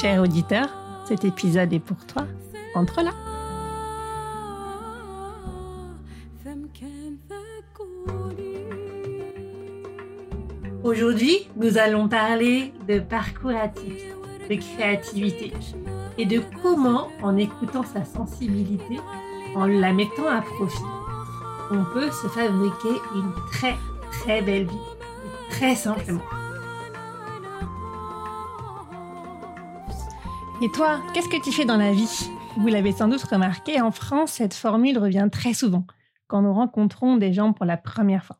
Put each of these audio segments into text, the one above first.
Cher auditeur, cet épisode est pour toi. Entre là. Aujourd'hui, nous allons parler de parcours atypique, de créativité et de comment, en écoutant sa sensibilité, en la mettant à profit, on peut se fabriquer une très très belle vie, très simplement. Et toi, qu'est-ce que tu fais dans la vie? Vous l'avez sans doute remarqué, en France, cette formule revient très souvent quand nous rencontrons des gens pour la première fois.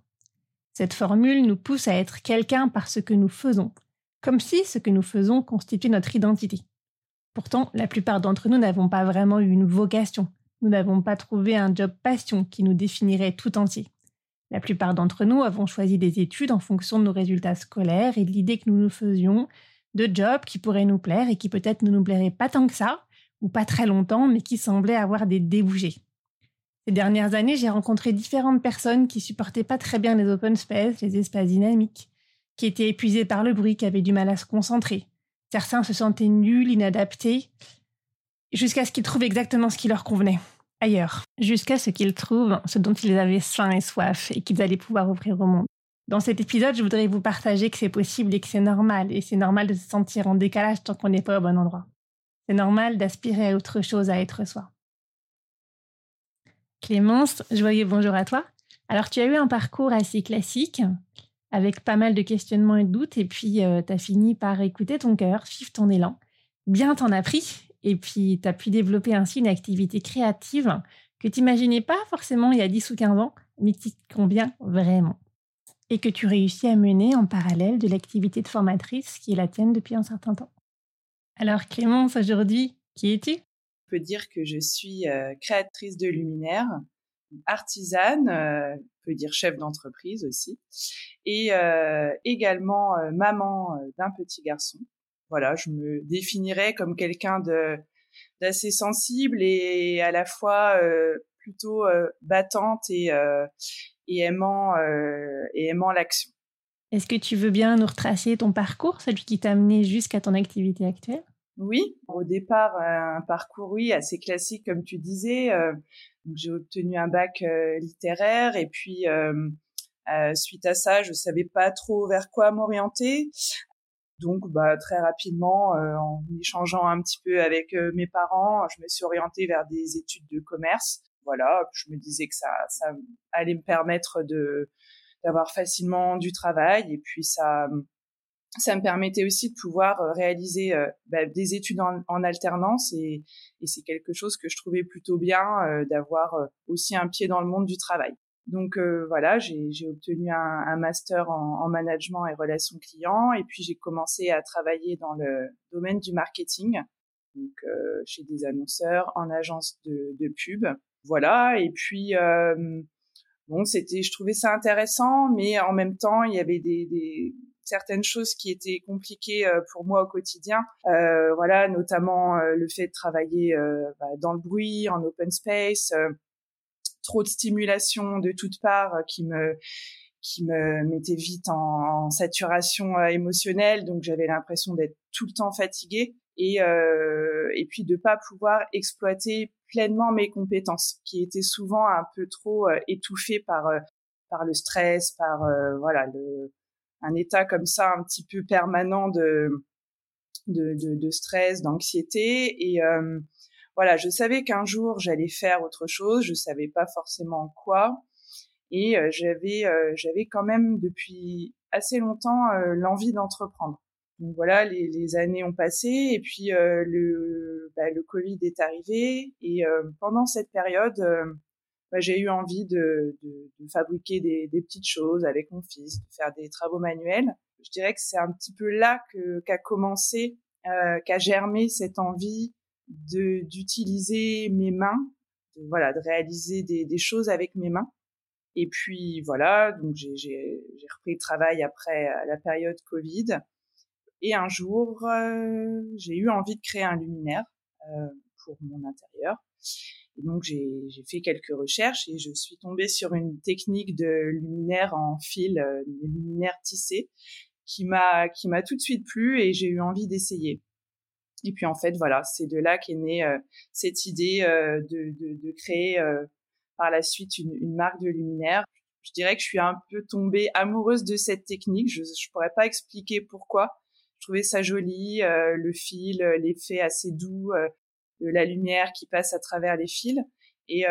Cette formule nous pousse à être quelqu'un par ce que nous faisons, comme si ce que nous faisons constituait notre identité. Pourtant, la plupart d'entre nous n'avons pas vraiment eu une vocation, nous n'avons pas trouvé un job passion qui nous définirait tout entier. La plupart d'entre nous avons choisi des études en fonction de nos résultats scolaires et de l'idée que nous nous faisions de jobs qui pourraient nous plaire et qui peut-être ne nous plairaient pas tant que ça, ou pas très longtemps, mais qui semblaient avoir des débouchés. Ces dernières années, j'ai rencontré différentes personnes qui supportaient pas très bien les open space, les espaces dynamiques, qui étaient épuisées par le bruit, qui avaient du mal à se concentrer. Certains se sentaient nuls, inadaptés, jusqu'à ce qu'ils trouvent exactement ce qui leur convenait ailleurs, jusqu'à ce qu'ils trouvent ce dont ils avaient faim et soif et qu'ils allaient pouvoir offrir au monde. Dans cet épisode, je voudrais vous partager que c'est possible et que c'est normal, et c'est normal de se sentir en décalage tant qu'on n'est pas au bon endroit. C'est normal d'aspirer à autre chose, à être soi. Clémence, joyeux bonjour à toi. Alors, tu as eu un parcours assez classique, avec pas mal de questionnements et de doutes, et puis euh, tu as fini par écouter ton cœur, suivre ton élan. Bien t'en as pris, et puis, tu as pu développer ainsi une activité créative que tu n'imaginais pas forcément il y a 10 ou 15 ans, mais qui te convient vraiment. Et que tu réussis à mener en parallèle de l'activité de formatrice qui est la tienne depuis un certain temps. Alors Clémence, aujourd'hui, qui es-tu? Je peux dire que je suis euh, créatrice de luminaires, artisane, euh, on peut dire chef d'entreprise aussi, et euh, également maman d'un petit garçon voilà, je me définirais comme quelqu'un de d'assez sensible et à la fois plutôt battante et, et aimant et aimant l'action. Est-ce que tu veux bien nous retracer ton parcours, celui qui t'a amené jusqu'à ton activité actuelle? Oui, au départ un parcours oui assez classique comme tu disais. j'ai obtenu un bac littéraire et puis suite à ça, je savais pas trop vers quoi m'orienter. Donc, bah, très rapidement, euh, en échangeant un petit peu avec euh, mes parents, je me suis orientée vers des études de commerce. Voilà, je me disais que ça, allait me permettre de d'avoir facilement du travail et puis ça ça me permettait aussi de pouvoir euh, réaliser bah, des études en, en alternance et, et c'est quelque chose que je trouvais plutôt bien d'avoir aussi un pied dans le monde du travail. Donc euh, voilà, j'ai obtenu un, master en, management et relations clients et puis j'ai commencé à travailler dans le domaine du marketing, donc euh, chez des annonceurs, en agence de, pub. Voilà, et puis euh, bon, c'était, je trouvais ça intéressant, mais en même temps, il y avait des, certaines choses qui étaient compliquées pour moi au quotidien. voilà, notamment le fait de travailler bah, dans le bruit, en open space trop de stimulation de toutes parts euh, qui me qui me mettait vite en, saturation euh, émotionnelle, donc j'avais l'impression d'être tout le temps fatiguée et euh, et puis de pas pouvoir exploiter pleinement mes compétences, qui étaient souvent un peu trop étouffées par par le stress, par voilà le un état comme ça un petit peu permanent de de, de, de stress, d'anxiété et voilà, je savais qu'un jour j'allais faire autre chose, je savais pas forcément quoi, et euh, j'avais euh, j'avais quand même depuis assez longtemps euh, l'envie d'entreprendre. Donc voilà, les, les, années ont passé et puis le bah, le Covid est arrivé et pendant cette période, bah, j'ai eu envie de, de, de fabriquer des, des, petites choses avec mon fils, de faire des travaux manuels. je dirais que c'est un petit peu là qu'a commencé, euh, qu'a germé cette envie de d'utiliser mes mains, de, voilà, de réaliser des, des choses avec mes mains. Et puis voilà, donc j'ai repris le travail après euh, la période Covid. Et un jour, euh, j'ai eu envie de créer un luminaire euh, pour mon intérieur. Et donc j'ai fait quelques recherches et je suis tombée sur une technique de luminaire en fil, euh, luminaire tissé, qui m'a qui m'a tout de suite plu et j'ai eu envie d'essayer. Et puis en fait voilà, c'est de là qu'est née euh, cette idée euh, de, de, de, créer euh, par la suite une, une, marque de luminaire. Je dirais que je suis un peu tombée amoureuse de cette technique. Je ne pourrais pas expliquer pourquoi. Je trouvais ça joli, le fil, l'effet assez doux de la lumière qui passe à travers les fils. Et,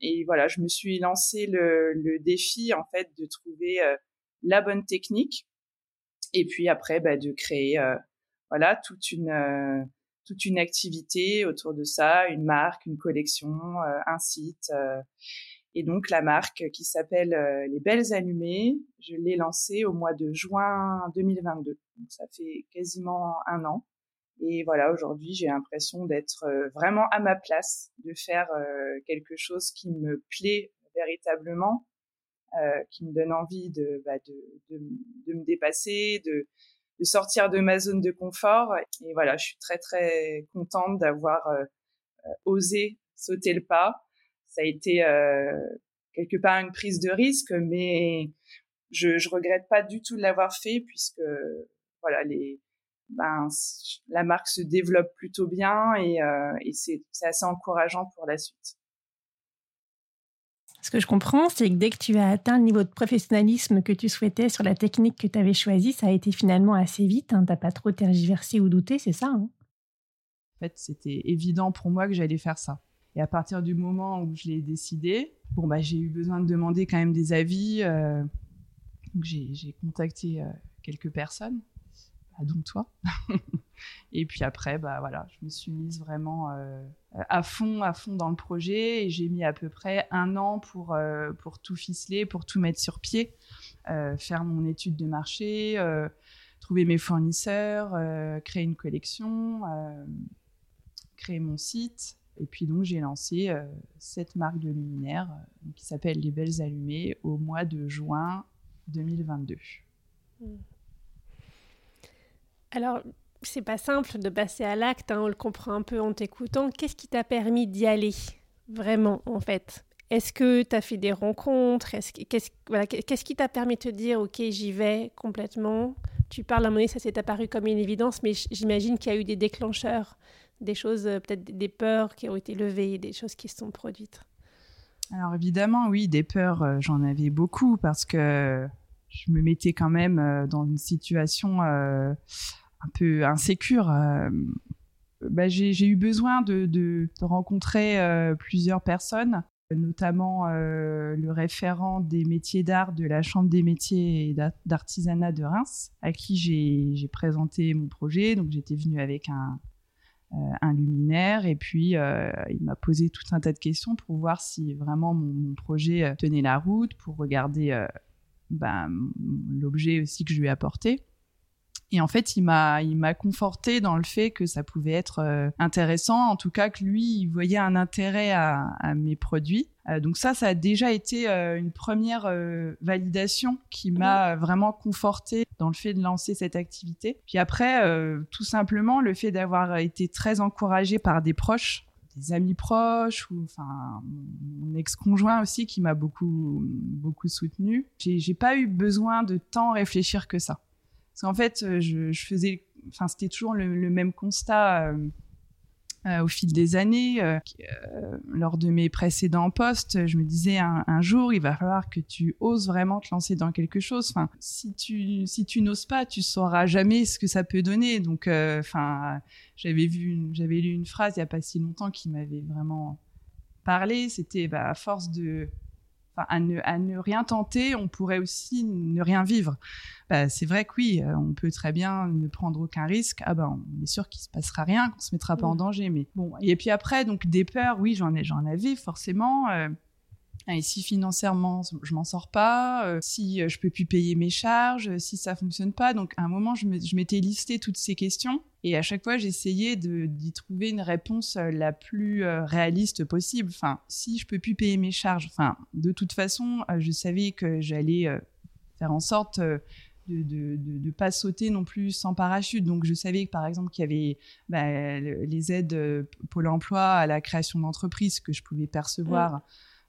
et voilà, je me suis lancé le, le, défi en fait de trouver la bonne technique et puis après bah, de créer voilà toute une toute une activité autour de ça, une marque, une collection, un site. Et donc la marque qui s'appelle Les Belles Allumées, je l'ai lancée au mois de juin 2022. Donc ça fait quasiment un an. Et voilà, aujourd'hui, j'ai l'impression d'être vraiment à ma place, de faire quelque chose qui me plaît véritablement, euh, qui me donne envie de, bah, de, de, me dépasser, de, de sortir de ma zone de confort. Et voilà, je suis très très contente d'avoir euh, osé sauter le pas. Ça a été euh, quelque part une prise de risque, mais je, je regrette pas du tout de l'avoir fait puisque voilà les ben, la marque se développe plutôt bien et, euh, et c'est assez encourageant pour la suite. Ce que je comprends, c'est que dès que tu as atteint le niveau de professionnalisme que tu souhaitais sur la technique que tu avais choisie, ça a été finalement assez vite. Hein, tu n'as pas trop tergiversé ou douté, c'est ça hein? En fait, c'était évident pour moi que j'allais faire ça. Et à partir du moment où je l'ai décidé, bon, bah, j'ai eu besoin de demander quand même des avis. Euh, j'ai contacté euh, quelques personnes dont toi. et puis après, bah voilà, je me suis mise vraiment euh, à fond, à fond dans le projet et j'ai mis à peu près un an pour pour tout ficeler, pour tout mettre sur pied, faire mon étude de marché, trouver mes fournisseurs, créer une collection, créer mon site. Et puis donc j'ai lancé cette marque de luminaire qui s'appelle Les Belles Allumées au mois de juin 2022. Alors, c'est pas simple de passer à l'acte, hein, on le comprend un peu en t'écoutant. Qu'est-ce qui t'a permis d'y aller vraiment, en fait? Est-ce que tu as fait des rencontres? Qu'est-ce qui t'a permis de te dire, OK, j'y vais complètement? Tu parles à un moment donné, ça s'est apparu comme une évidence, mais j'imagine qu'il y a eu des déclencheurs, des choses, euh, peut-être des peurs qui ont été levées, des choses qui se sont produites. Alors évidemment, oui, des peurs, euh, j'en avais beaucoup parce que je me mettais quand même euh, dans une situation un peu insécure. Bah, j'ai eu besoin de, rencontrer plusieurs personnes, notamment le référent des métiers d'art de la Chambre des métiers et d'artisanat de Reims, à qui j'ai présenté mon projet. Donc j'étais venue avec un, un luminaire et puis il m'a posé tout un tas de questions pour voir si vraiment mon, projet tenait la route, pour regarder ben, l'objet aussi que je lui ai apporté. Et en fait, il m'a, il m'a conforté dans le fait que ça pouvait être euh, intéressant, en tout cas que lui, il voyait un intérêt à, à mes produits. Euh, donc ça, ça a déjà été euh, une première validation qui m'a vraiment conforté dans le fait de lancer cette activité. Puis après, tout simplement, le fait d'avoir été très encouragé par des proches, des amis proches ou enfin mon ex-conjoint aussi qui m'a beaucoup beaucoup soutenu. J'ai pas eu besoin de tant réfléchir que ça. Parce qu'en fait, euh, je, faisais, enfin, c'était toujours le, le, même constat euh, euh, au fil des années. Lors de mes précédents postes, je me disais un, jour, il va falloir que tu oses vraiment te lancer dans quelque chose. Enfin, si tu si tu n'oses pas, tu sauras jamais ce que ça peut donner. Donc, enfin, j'avais vu, j'avais lu une phrase il y a pas si longtemps qui m'avait vraiment parlé. C'était, bah, à force de Enfin, à, ne, à, ne, rien tenter, on pourrait aussi ne rien vivre. Bah, c'est vrai que oui, euh, on peut très bien ne prendre aucun risque. Ah ben, on est sûr qu'il se passera rien, qu'on se mettra pas en danger. Mais bon, et puis après, donc des peurs, oui, j'en ai, j'en avais forcément. Euh, Et si financièrement je m'en sors pas, euh, si je peux plus payer mes charges, si ça fonctionne pas, donc à un moment je m'étais listé toutes ces questions et à chaque fois j'essayais d'y trouver une réponse la plus réaliste possible. Enfin, si je peux plus payer mes charges, enfin de toute façon je savais que j'allais faire en sorte de ne pas sauter non plus sans parachute. Donc, je savais que, par exemple, qu'il y avait bah, les aides euh, Pôle emploi à la création d'entreprises que je pouvais percevoir.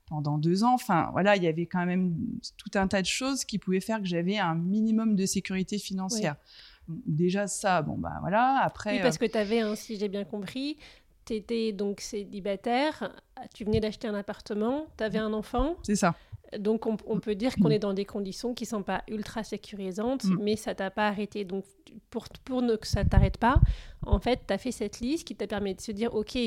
Pendant deux ans. Enfin, voilà, il y avait quand même tout un tas de choses qui pouvaient faire que j'avais un minimum de sécurité financière. Déjà ça, bon bah voilà. Après, oui, parce euh, que tu avais, si j'ai bien compris, tu étais donc célibataire, tu venais d'acheter un appartement, tu avais un enfant. C'est ça. Donc, on, peut dire qu'on est dans des conditions qui ne sont pas ultra sécurisantes, mm. mais ça t'a pas arrêté. Donc, pour, pour ne, que ça t'arrête pas, en fait, tu as fait cette liste qui t'a permis de se dire, OK,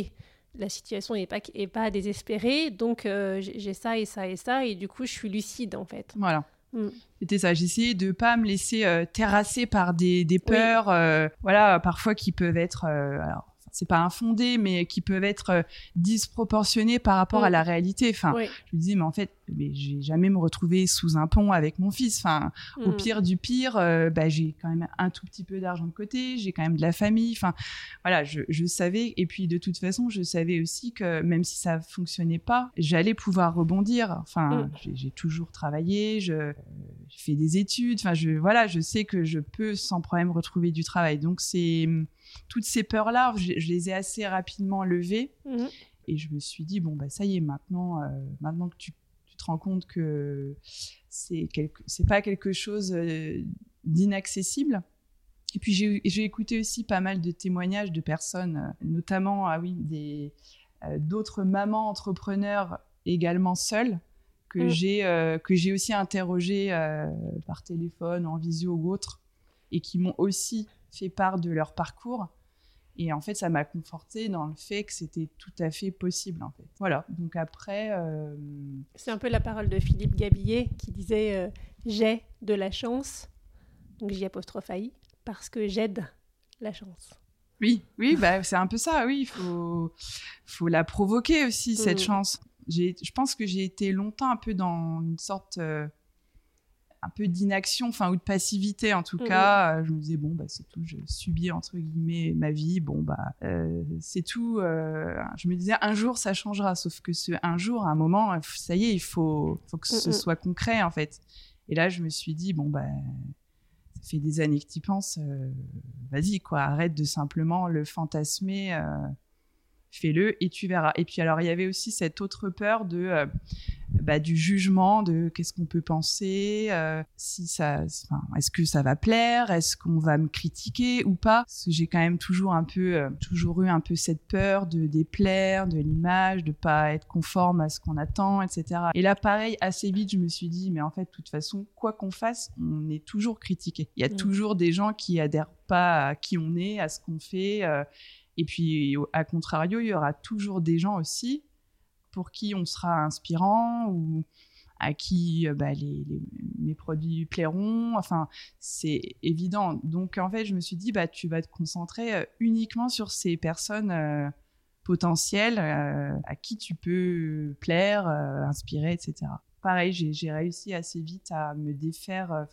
la situation n'est pas, est pas désespérée, donc euh, j'ai ça et ça et ça, et du coup, je suis lucide, en fait. Voilà. Mm. C'était ça. J'essayais de pas me laisser euh, terrasser par des, des peurs, euh, voilà, parfois qui peuvent être, alors, c'est pas infondé, mais qui peuvent être euh, disproportionnés par rapport à la réalité. Enfin, je me disais, mais en fait, mais j'ai jamais me retrouver sous un pont avec mon fils. Enfin, au mm. pire du pire, euh, bah, j'ai quand même un tout petit peu d'argent de côté, j'ai quand même de la famille. Enfin, voilà, je, savais. Et puis, de toute façon, je savais aussi que même si ça fonctionnait pas, j'allais pouvoir rebondir. Enfin, mm. j'ai toujours travaillé, je, j'ai fait des études. Enfin, je, voilà, je sais que je peux sans problème retrouver du travail. Donc, c'est toutes ces peurs-là, je, les ai assez rapidement levées. Mhm. Et je me suis dit, bon, bah, ça y est, maintenant, euh, maintenant que tu, te rends compte que c'est quelque, c'est pas quelque chose euh, d'inaccessible. Et puis j'ai écouté aussi pas mal de témoignages de personnes, euh, notamment ah oui, des, d'autres mamans entrepreneurs également seules que mhm. j'ai que j'ai aussi interrogées par téléphone, en visio ou autre, et qui m'ont aussi fait part de leur parcours. Et en fait, ça m'a conforté dans le fait que c'était tout à fait possible, en fait. Voilà. Donc après... Euh, C'est un peu la parole de Philippe Gabillet qui disait euh, J'ai de la chance », donc j'y apostrophe parce que j'aide la chance. Oui, oui, bah, c'est un peu ça, oui. Il faut, faut la provoquer aussi, cette mm. chance. Je pense que j'ai été longtemps un peu dans une sorte... Euh, un peu d'inaction, enfin ou de passivité en tout cas. Euh, je me disais bon bah c'est tout, je subis entre guillemets ma vie. Bon bah euh, c'est tout. Euh, je me disais un jour ça changera, sauf que ce un jour, à un moment, ça y est, il faut, faut que ce soit concret en fait. Et là je me suis dit bon bah ça fait des années que tu penses, vas-y quoi, arrête de simplement le fantasmer fais-le et tu verras. Et puis alors il y avait aussi cette autre peur de bah, du jugement de qu'est-ce qu'on peut penser, euh, si ça, est-ce que ça va plaire, est-ce qu'on va me critiquer ou pas? Parce que j'ai quand même toujours un peu, euh, toujours eu un peu cette peur de déplaire, de l'image, de pas être conforme à ce qu'on attend, etc. Et là, pareil, assez vite, je me suis dit, mais en fait, de toute façon, quoi qu'on fasse, on est toujours critiqué. Il y a mm. toujours des gens qui adhèrent pas à qui on est, à ce qu'on fait. Et puis, à contrario, il y aura toujours des gens aussi pour qui on sera inspirant ou à qui euh, bah, mes produits plairont. Enfin, c'est évident. Donc, en fait, je me suis dit, bah, tu vas te concentrer euh, uniquement sur ces personnes euh, potentielles à qui tu peux plaire, inspirer, etc. Pareil, j'ai réussi assez vite à me défaire,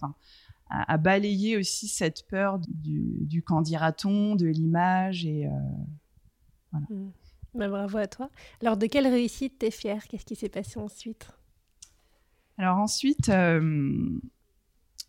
à, balayer aussi cette peur du, du on de l'image et voilà. Mmh. Bah, bravo à toi. Alors, de quelle réussite t'es fière? Qu'est-ce qui s'est passé ensuite? Alors ensuite, euh,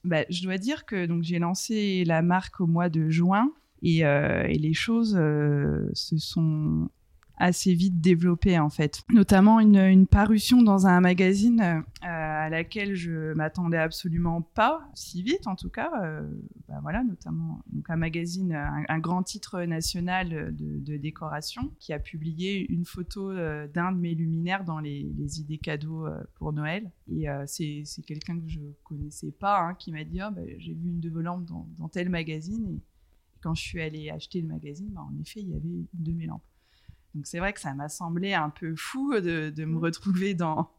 bah, je dois dire que donc j'ai lancé la marque au mois de juin et, euh, les choses euh, se sont assez vite développé en fait. Notamment une, parution dans un magazine euh, à laquelle je m'attendais absolument pas si vite en tout cas. Euh, bah voilà, notamment donc un magazine, un, grand titre national de, décoration qui a publié une photo euh, d'un de mes luminaires dans les, idées cadeaux pour Noël. Et c'est quelqu'un que je connaissais pas hein, qui m'a dit oh, bah, j'ai vu une de vos lampes dans, tel magazine et quand je suis allée acheter le magazine, bah, en effet, il y avait une de mes lampes. Donc c'est vrai que ça m'a semblé un peu fou de, me mm. retrouver dans,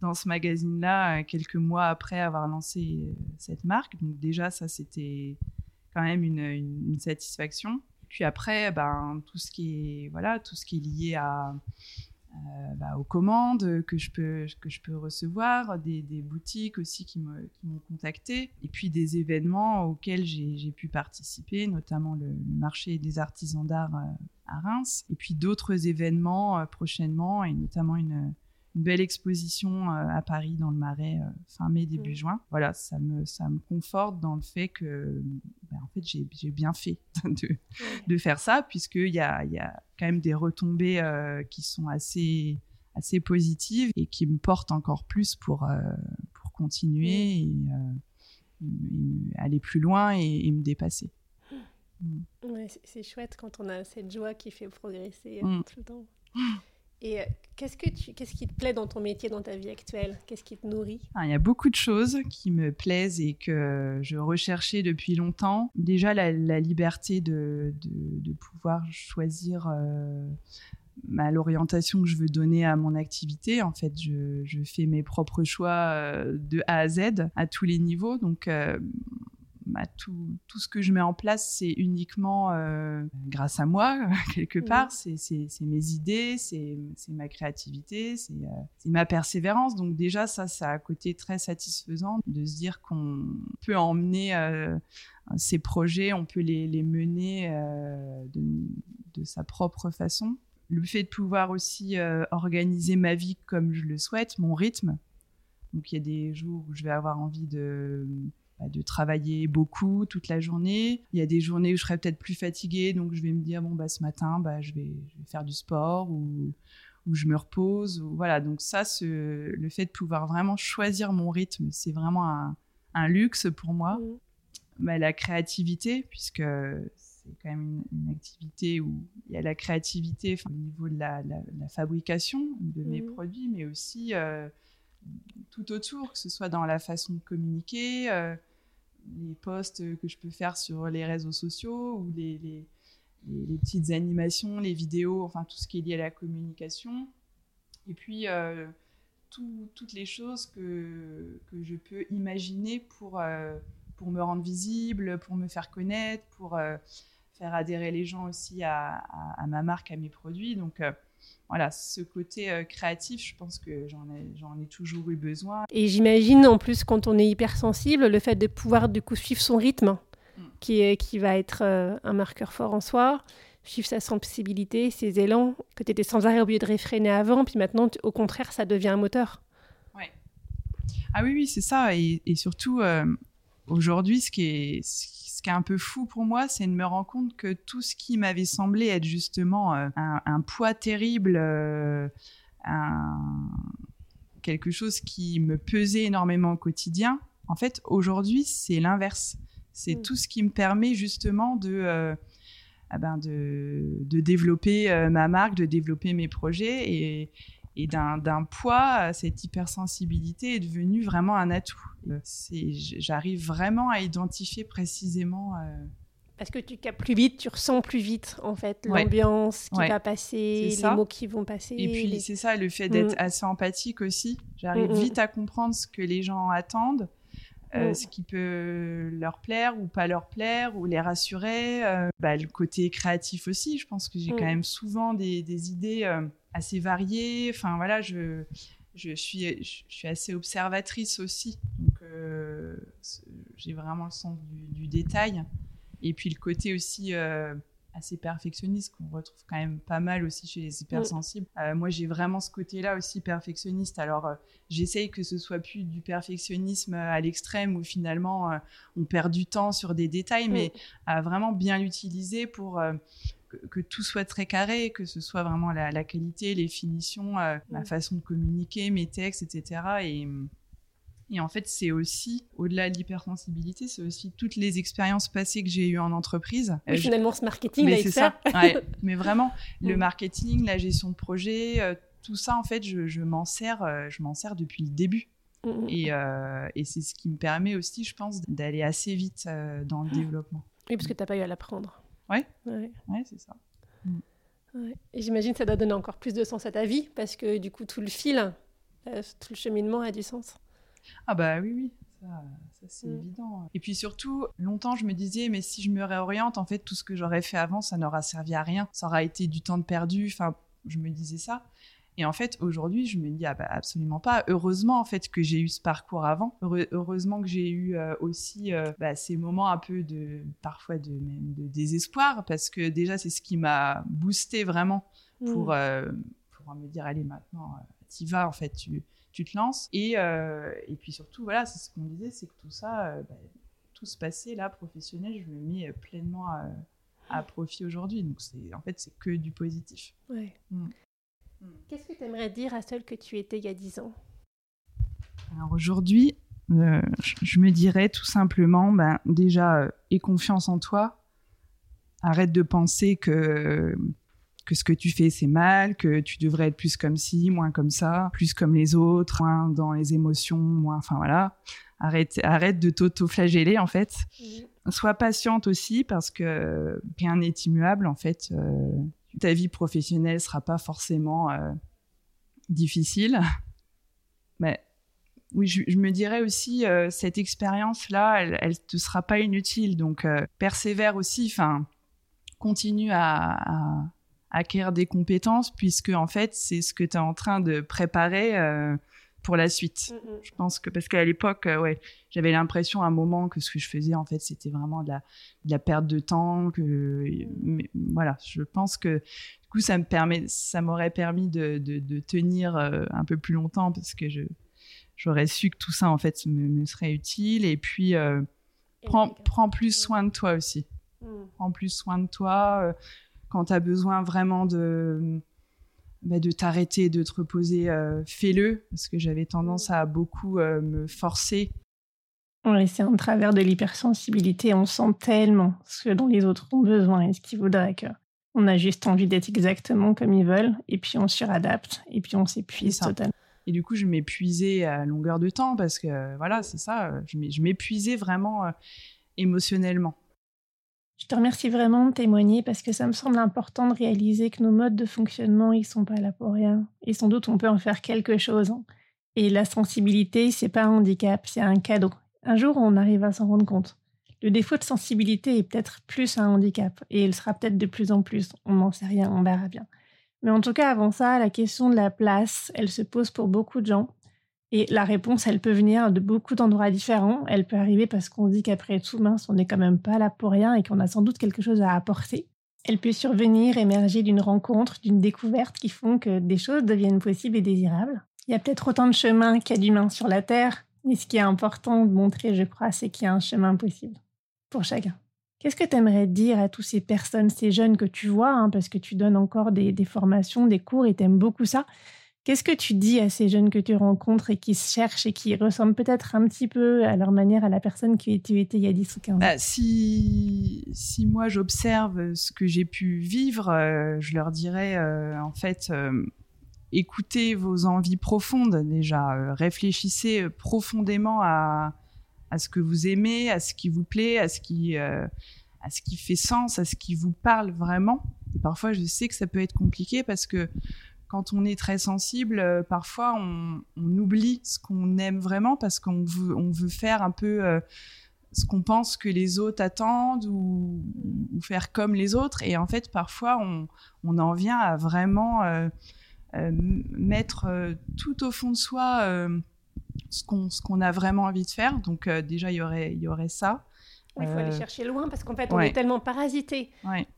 dans ce magazine-là euh, quelques mois après avoir lancé euh, cette marque. Donc déjà, ça, c'était quand même une, une, satisfaction. Puis après, ben, tout, ce qui est, voilà, tout ce qui est lié à, euh, bah, aux commandes que je peux, que je peux recevoir, des, boutiques aussi qui m'ont contacté, et puis des événements auxquels j'ai pu participer, notamment le, marché des artisans d'art euh, à Reims, et puis d'autres événements euh, prochainement, et notamment une, belle exposition à Paris dans le Marais fin mai début juin. Voilà, ça me ça me conforte dans le fait que ben, en fait j'ai bien fait de, de faire ça puisqu'il y a il y a quand même des retombées euh, qui sont assez assez positives et qui me portent encore plus pour euh, pour continuer euh, et, aller plus loin et, me dépasser. Mm. c'est chouette quand on a cette joie qui fait progresser mm. tout le temps. Et qu'est-ce, que tu, qu'est-ce qui te plaît dans ton métier, dans ta vie actuelle? Qu'est-ce qui te nourrit? ah, Il y a beaucoup de choses qui me plaisent et que je recherchais depuis longtemps. Déjà, la, liberté de, de, pouvoir choisir euh, l'orientation que je veux donner à mon activité. En fait, je, je fais mes propres choix euh, de A à Z, à tous les niveaux. Donc, euh, bah, tout, tout, ce que je mets en place, c'est uniquement euh, grâce à moi, quelque part. C'est mes idées, c'est ma créativité, c'est euh, ma persévérance. Donc déjà, ça, ça a un côté très satisfaisant de se dire qu'on peut emmener euh, ces projets, on peut les, les mener de, de, sa propre façon. Le fait de pouvoir aussi organiser ma vie comme je le souhaite, mon rythme. Donc il y a des jours où je vais avoir envie de de travailler beaucoup toute la journée. Il y a des journées où je serais peut-être plus fatiguée, donc je vais me dire bon bah ce matin bah je vais, faire du sport ou ou je me repose. voilà, donc ça, le fait de pouvoir vraiment choisir mon rythme, c'est vraiment un, luxe pour moi. Mmh. Bah, la créativité, puisque c'est quand même une, activité où il y a la créativité au niveau de la, fabrication de mes mmh. produits, mais aussi euh, tout autour, que ce soit dans la façon de communiquer, euh, les posts que je peux faire sur les réseaux sociaux ou les, les, petites animations, les vidéos, enfin tout ce qui est lié à la communication. Et puis euh, toutes les choses que, que je peux imaginer pour, euh, pour me rendre visible, pour me faire connaître, pour euh, faire adhérer les gens aussi à, à, ma marque, à mes produits. Donc voilà, ce côté euh, créatif, je pense que j'en ai, toujours eu besoin. Et j'imagine en plus quand on est hypersensible, le fait de pouvoir du coup suivre son rythme, mm. qui, est, qui va être euh, un marqueur fort en soi, suivre sa sensibilité, ses élans, que tu étais sans arrêt obligé de réfréner avant, puis maintenant au contraire ça devient un moteur. Ouais. Ah oui, oui, c'est ça. Et, surtout, euh, aujourd'hui, ce qui est ce qui est un peu fou pour moi, c'est de me rendre compte que tout ce qui m'avait semblé être justement euh, un, poids terrible, euh, quelque chose qui me pesait énormément au quotidien, en fait, aujourd'hui, c'est l'inverse. C'est mm. tout ce qui me permet justement de, euh, ah ben de, développer ma marque, de développer mes projets et, et d'un poids, cette hypersensibilité est devenue vraiment un atout. J'arrive vraiment à identifier précisément. Euh, Parce que tu captes plus vite, tu ressens plus vite en fait l'ambiance qui va passer, les mots qui vont passer. Et puis c'est ça, le fait d'être mm. assez empathique aussi. J'arrive mm, mm. vite à comprendre ce que les gens attendent. Euh, ce qui peut leur plaire ou pas leur plaire ou les rassurer. Euh, bah, le côté créatif aussi, je pense que j'ai quand même souvent des, des idées assez variées. Enfin voilà, je, je suis, je suis assez observatrice aussi. Donc, euh, j'ai vraiment le sens du, détail. Et puis, le côté aussi euh, assez perfectionniste qu'on retrouve quand même pas mal aussi chez les hypersensibles. Mm. Euh, moi, j'ai vraiment ce côté-là aussi perfectionniste. Alors, j'essaye que ce soit plus du perfectionnisme à l'extrême où finalement on perd du temps sur des détails, mm. mais à vraiment bien l'utiliser pour que, tout soit très carré, que ce soit vraiment la, qualité, les finitions, euh, la mm. façon de communiquer, mes textes, etc. Et, et en fait, c'est aussi, au-delà de l'hypersensibilité, c'est aussi toutes les expériences passées que j'ai eues en entreprise. Euh, finalement, ce marketing, mais c'est ça. mais vraiment, le mm. marketing, la gestion de projet, euh, tout ça, en fait, je, je m'en sers, je m'en sers depuis le début. Mm, et, et c'est ce qui me permet aussi, je pense, d'aller assez vite dans le développement. Oui, parce que tu n'as pas eu à l'apprendre. Ouais. Ouais, c'est ça. Mm. Et j'imagine que ça doit donner encore plus de sens à ta vie parce que du coup, tout le fil, euh, tout le cheminement a du sens. Ah bah oui, oui. Ça, c'est mm. évident. Et puis surtout, longtemps, je me disais, mais si je me réoriente, en fait, tout ce que j'aurais fait avant, ça n'aura servi à rien. Ça aura été du temps de perdu. Enfin, je me disais ça. Et en fait, aujourd'hui, je me dis ah bah, absolument pas. Heureusement en fait que j'ai eu ce parcours avant. heureusement que j'ai eu euh, aussi euh, bah, ces moments un peu de parfois de même de désespoir parce que déjà c'est ce qui m'a boosté vraiment pour mmh. euh, pour me dire allez maintenant t'y vas en fait tu tu te lances et et puis surtout voilà c'est ce qu'on disait c'est que tout ça bah, tout se passait là professionnel je me mis pleinement à, profit aujourd'hui donc c'est en fait c'est que du positif. Ouais. Mmh. Hmm. Qu'est-ce que tu aimerais dire à celle que tu étais il y a 10 ans? Alors aujourd'hui, euh, je me dirais tout simplement, ben, déjà, euh, aie confiance en toi. Arrête de penser que, que ce que tu fais, c'est mal, que tu devrais être plus comme ci, moins comme ça, plus comme les autres, moins dans les émotions, moins... Enfin voilà. Arrête, arrête de t'auto-flageller, en fait. Sois patiente aussi, parce que rien n'est immuable, en fait. Euh, ta vie professionnelle sera pas forcément euh, difficile. Mais oui, je, me dirais aussi, euh, cette expérience-là, elle, elle te sera pas inutile. Donc, euh, persévère aussi, enfin, continue à, acquérir des compétences, puisque en fait, c'est ce que tu es en train de préparer pour la suite. Mm, mm. Je pense que parce qu'à l'époque, euh, ouais, j'avais l'impression à un moment que ce que je faisais en fait, c'était vraiment de la, de la perte de temps. Que, mais, voilà, je pense que du coup, ça me permet, ça m'aurait permis de, de, de tenir euh, un peu plus longtemps parce que je j'aurais su que tout ça en fait me, serait utile. Et puis, euh, prends, prends plus soin de toi aussi. Mm. Prends plus soin de toi quand tu as besoin vraiment de bah, de t'arrêter, de te reposer, euh, fais-le, parce que j'avais tendance à beaucoup euh, me forcer. Oui, c'est un travers de l'hypersensibilité, on sent tellement ce dont les autres ont besoin et ce qu'ils voudraient que. On a juste envie d'être exactement comme ils veulent, et puis on suradapte, et puis on s'épuise totalement. Et du coup, je m'épuisais à longueur de temps, parce que voilà, c'est ça, je m'épuisais vraiment euh, émotionnellement. Je te remercie vraiment de témoigner parce que ça me semble important de réaliser que nos modes de fonctionnement, ils sont pas là pour rien. Et sans doute, on peut en faire quelque chose. Hein. Et la sensibilité, c'est pas un handicap, c'est un cadeau. Un jour, on arrive à s'en rendre compte. Le défaut de sensibilité est peut-être plus un handicap, et il sera peut-être de plus en plus. On n'en sait rien, on verra bien. Mais en tout cas, avant ça, la question de la place, elle se pose pour beaucoup de gens. Et la réponse, elle peut venir de beaucoup d'endroits différents. Elle peut arriver parce qu'on dit qu'après tout, mince, on n'est quand même pas là pour rien et qu'on a sans doute quelque chose à apporter. Elle peut survenir, émerger d'une rencontre, d'une découverte qui font que des choses deviennent possibles et désirables. Il y a peut-être autant de chemins qu'il y a d'humains sur la Terre, mais ce qui est important de montrer, je crois, c'est qu'il y a un chemin possible pour chacun. Qu'est-ce que tu aimerais dire à toutes ces personnes, ces jeunes que tu vois, hein, parce que tu donnes encore des, des formations, des cours et tu aimes beaucoup ça? Qu'est-ce que tu dis à ces jeunes que tu rencontres et qui se cherchent et qui ressemblent peut-être un petit peu à leur manière à la personne qui tu étais il y a 10 ou 15 ans? Bah, si, si moi j'observe ce que j'ai pu vivre, euh, je leur dirais euh, en fait euh, écoutez vos envies profondes déjà, réfléchissez profondément à, à, ce que vous aimez, à ce qui vous plaît, à ce qui, à ce qui fait sens, à ce qui vous parle vraiment. Et parfois je sais que ça peut être compliqué parce que quand on est très sensible, euh, parfois on, oublie ce qu'on aime vraiment parce qu'on veut, faire un peu euh, ce qu'on pense que les autres attendent ou, faire comme les autres. Et en fait, parfois, on, en vient à vraiment euh, mettre tout au fond de soi ce qu'on a vraiment envie de faire. Donc déjà, il y aurait ça. Il faut aller euh, chercher loin parce qu'en fait, on est tellement parasité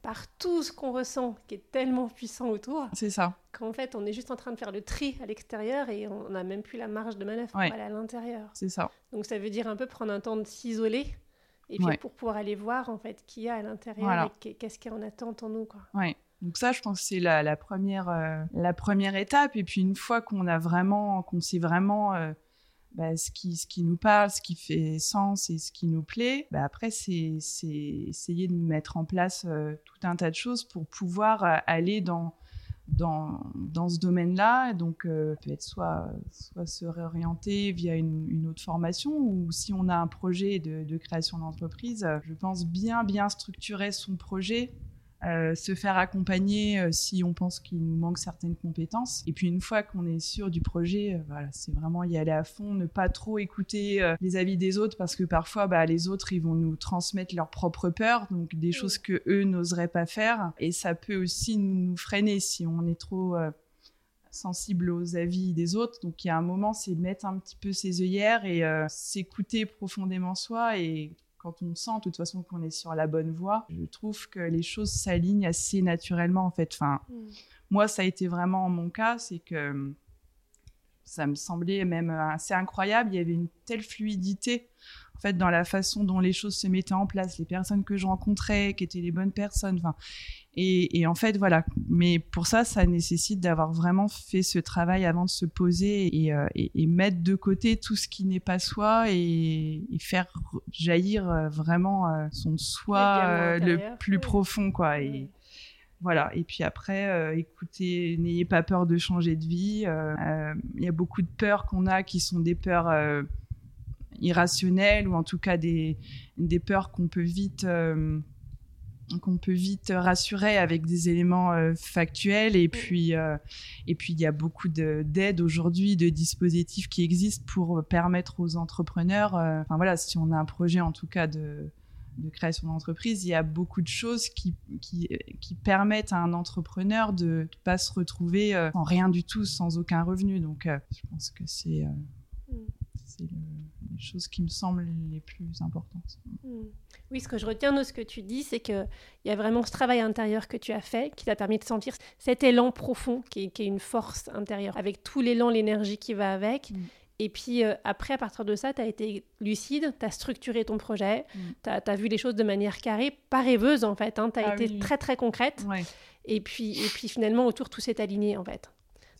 par tout ce qu'on ressent qui est tellement puissant autour. C'est ça. Qu'en fait, on est juste en train de faire le tri à l'extérieur et on n'a même plus la marge de manœuvre pour aller à l'intérieur. C'est ça. Donc ça veut dire un peu prendre un temps de s'isoler et puis pour pouvoir aller voir en fait qui y a à l'intérieur et qu'est-ce qui est en attente en nous. Quoi. Ouais. Donc ça, je pense que c'est la, première, euh, la première étape. Et puis une fois qu'on a vraiment, qu'on sait vraiment euh, bah, ce, qui, nous parle, ce qui fait sens et ce qui nous plaît, bah, après, c'est essayer de mettre en place euh, tout un tas de choses pour pouvoir euh, aller dans, dans, dans ce domaine-là. Donc, euh, peut-être soit, soit se réorienter via une, une, autre formation ou si on a un projet de, de création d'entreprise, je pense bien, bien structurer son projet euh, se faire accompagner euh, si on pense qu'il nous manque certaines compétences. Et puis une fois qu'on est sûr du projet, euh, voilà, c'est vraiment y aller à fond, ne pas trop écouter les avis des autres parce que parfois, bah, les autres, ils vont nous transmettre leurs propres peurs, donc des choses que eux n'oseraient pas faire. Et ça peut aussi nous freiner si on est trop sensible aux avis des autres. Donc il y a un moment, c'est mettre un petit peu ses œillères et euh, s'écouter profondément soi. Et quand on sent de toute façon qu'on est sur la bonne voie, je trouve que les choses s'alignent assez naturellement en fait. Enfin, mm. moi, ça a été vraiment mon cas, c'est que ça me semblait même assez incroyable. Il y avait une telle fluidité en fait dans la façon dont les choses se mettaient en place, les personnes que je rencontrais, qui étaient les bonnes personnes. Enfin, et, en fait voilà. Mais pour ça, ça nécessite d'avoir vraiment fait ce travail avant de se poser et, euh, mettre de côté tout ce qui n'est pas soi et, faire jaillir euh, vraiment euh, son soi le plus profond quoi. Et, voilà. Et puis après, euh, écoutez, n'ayez pas peur de changer de vie. Euh, euh, il y a beaucoup de peurs qu'on a qui sont des peurs irrationnelles ou en tout cas des, peurs qu'on peut vite qu'on peut vite rassurer avec des éléments factuels et puis et puis il y a beaucoup d'aides aujourd'hui de dispositifs qui existent pour permettre aux entrepreneurs enfin voilà si on a un projet en tout cas de de création d'entreprise, il y a beaucoup de choses qui, qui, qui permettent à un entrepreneur de ne pas se retrouver euh, en rien du tout, sans aucun revenu. Donc, euh, je pense que c'est mm. les choses qui me semblent les plus importantes. Mm. Oui, ce que je retiens de ce que tu dis, c'est qu'il y a vraiment ce travail intérieur que tu as fait qui t'a permis de sentir cet élan profond qui est, qui est une force intérieure, avec tout l'élan, l'énergie qui va avec. Mm. Et puis euh, après, à partir de ça, tu as été lucide, tu as structuré ton projet, mm. tu as, vu les choses de manière carrée, pas rêveuse en fait, hein, tu as ah été très très concrète. Et, puis, et puis finalement, autour, tout s'est aligné en fait.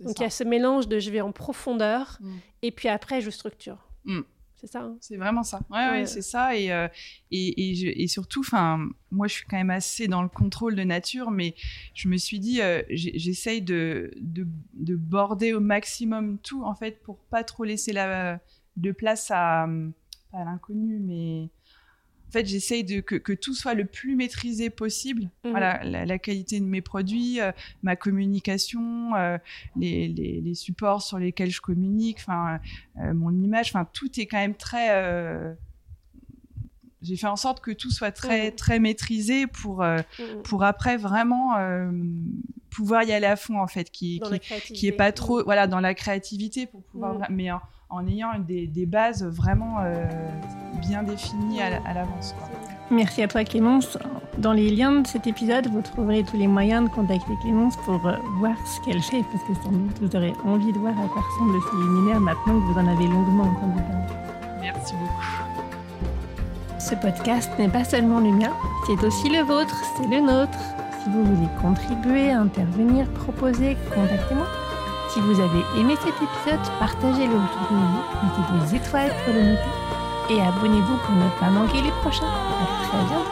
Donc il y a ce mélange de je vais en profondeur mm. et puis après, je structure. Mm. C'est ça. Hein. c'est vraiment ça. Ouais, ouais, c'est ça. Et, euh, et, et, et, surtout, enfin, moi, je suis quand même assez dans le contrôle de nature, mais je me suis dit, euh, j'essaye de, de, de, border au maximum tout, en fait, pour pas trop laisser la, de place à, à l'inconnu, mais fait, j'essaye de que, tout soit le plus maîtrisé possible. Mhm. Voilà, la, qualité de mes produits, euh, ma communication, euh, les, supports sur lesquels je communique, enfin, euh, mon image, enfin, tout est quand même très. j'ai fait en sorte que tout soit très mhm. très maîtrisé pour mhm. pour après vraiment pouvoir y aller à fond en fait, qui qui, qui, est pas trop voilà dans la créativité pour pouvoir mais en ayant des, bases vraiment euh, bien définies à, l'avance. Merci à toi Clémence. Dans les liens de cet épisode, vous trouverez tous les moyens de contacter Clémence pour euh, voir ce qu'elle fait, parce que sans doute vous aurez envie de voir à quoi ressemble ce séminaire maintenant que vous en avez longuement entendu parler. Merci beaucoup. Ce podcast n'est pas seulement le mien, c'est aussi le vôtre, c'est le nôtre. Si vous voulez contribuer, intervenir, proposer, contactez-moi. Si vous avez aimé cet épisode, partagez-le autour de vous, mettez des étoiles pour le noter et abonnez-vous pour ne pas manquer les prochains. À très bientôt